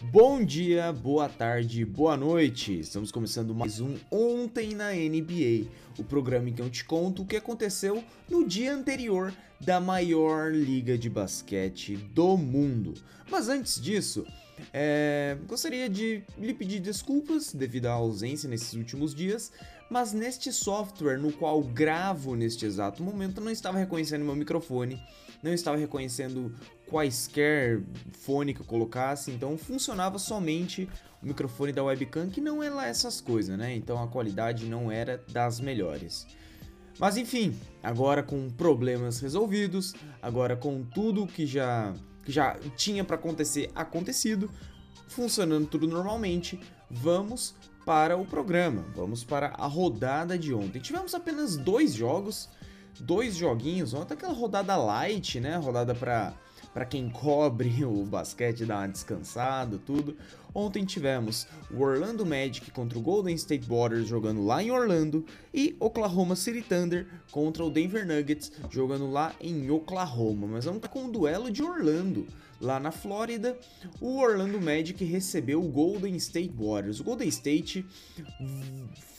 Bom dia, boa tarde, boa noite. Estamos começando mais um Ontem na NBA, o programa em que eu te conto o que aconteceu no dia anterior da maior liga de basquete do mundo. Mas antes disso, é, gostaria de lhe pedir desculpas devido à ausência nesses últimos dias, mas neste software no qual gravo neste exato momento não estava reconhecendo meu microfone, não estava reconhecendo quaisquer fone que eu colocasse, então funcionava somente o microfone da webcam, que não é lá essas coisas, né? Então a qualidade não era das melhores. Mas enfim, agora com problemas resolvidos, agora com tudo que já que já tinha para acontecer acontecido, funcionando tudo normalmente, vamos para o programa. Vamos para a rodada de ontem. Tivemos apenas dois jogos, dois joguinhos. Ontem aquela rodada light, né? Rodada para para quem cobre o basquete, dar uma descansada, tudo. Ontem tivemos o Orlando Magic contra o Golden State Warriors jogando lá em Orlando e Oklahoma City Thunder contra o Denver Nuggets jogando lá em Oklahoma. Mas vamos com um duelo de Orlando. Lá na Flórida, o Orlando Magic recebeu o Golden State Warriors. O Golden State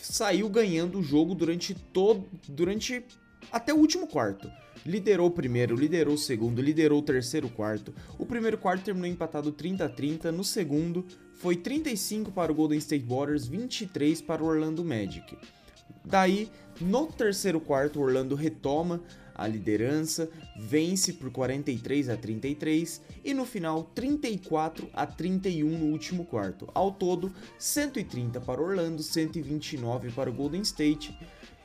saiu ganhando o jogo durante todo durante até o último quarto. Liderou o primeiro, liderou o segundo, liderou o terceiro quarto. O primeiro quarto terminou empatado 30 a 30, no segundo foi 35 para o Golden State Warriors, 23 para o Orlando Magic. Daí, no terceiro quarto, o Orlando retoma a liderança, vence por 43 a 33 e no final 34 a 31 no último quarto. Ao todo, 130 para Orlando, 129 para o Golden State.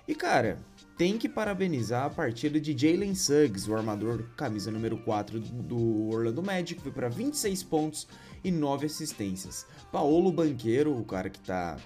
E cara, tem que parabenizar a partida de Jalen Suggs, o armador camisa número 4 do Orlando Magic, foi para 26 pontos e 9 assistências. Paolo Banqueiro, o cara que está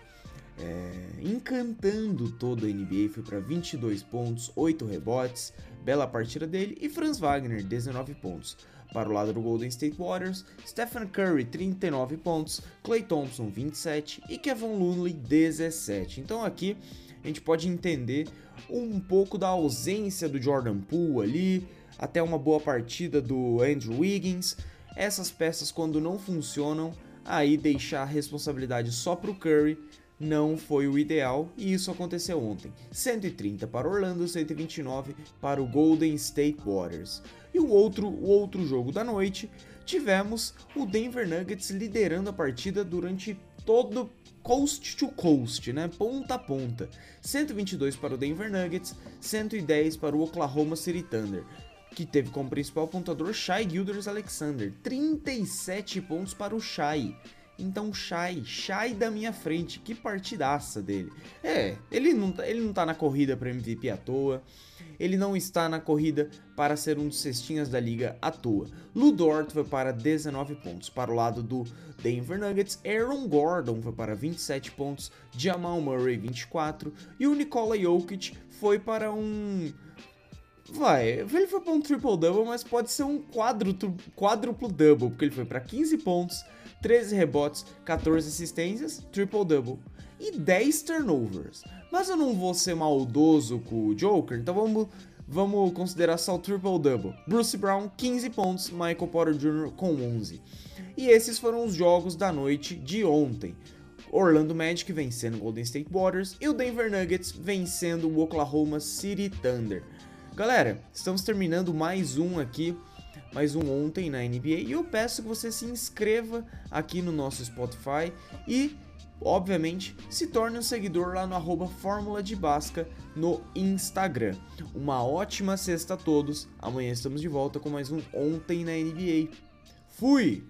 é, encantando toda a NBA, foi para 22 pontos, 8 rebotes, bela partida dele, e Franz Wagner, 19 pontos. Para o lado do Golden State Warriors, Stephen Curry, 39 pontos, Klay Thompson, 27 e Kevin Looney, 17. Então aqui a gente pode entender um pouco da ausência do Jordan Poole ali, até uma boa partida do Andrew Wiggins. Essas peças, quando não funcionam, aí deixar a responsabilidade só para o Curry não foi o ideal e isso aconteceu ontem. 130 para Orlando, 129 para o Golden State Warriors. E o outro, o outro jogo da noite, tivemos o Denver Nuggets liderando a partida durante todo coast to coast, né? Ponta a ponta. 122 para o Denver Nuggets, 110 para o Oklahoma City Thunder, que teve como principal pontuador Shai Gilders Alexander, 37 pontos para o Shai. Então, Shai, Shai da minha frente, que partidaça dele. É, ele não, tá, ele não tá na corrida para MVP à toa, ele não está na corrida para ser um dos cestinhas da liga à toa. Ludort foi para 19 pontos. Para o lado do Denver Nuggets, Aaron Gordon foi para 27 pontos, Jamal Murray 24 e o Nikola Jokic foi para um Vai, ele foi para um triple-double, mas pode ser um quádruplo-double, porque ele foi para 15 pontos, 13 rebotes, 14 assistências, triple-double e 10 turnovers. Mas eu não vou ser maldoso com o Joker, então vamos, vamos considerar só o triple-double. Bruce Brown, 15 pontos, Michael Porter Jr. com 11. E esses foram os jogos da noite de ontem. Orlando Magic vencendo o Golden State Warriors e o Denver Nuggets vencendo o Oklahoma City Thunder. Galera, estamos terminando mais um aqui mais um ontem na NBA e eu peço que você se inscreva aqui no nosso Spotify e obviamente se torne um seguidor lá no arroba Fórmula de Basca no Instagram. Uma ótima sexta a todos. Amanhã estamos de volta com mais um Ontem na NBA. Fui!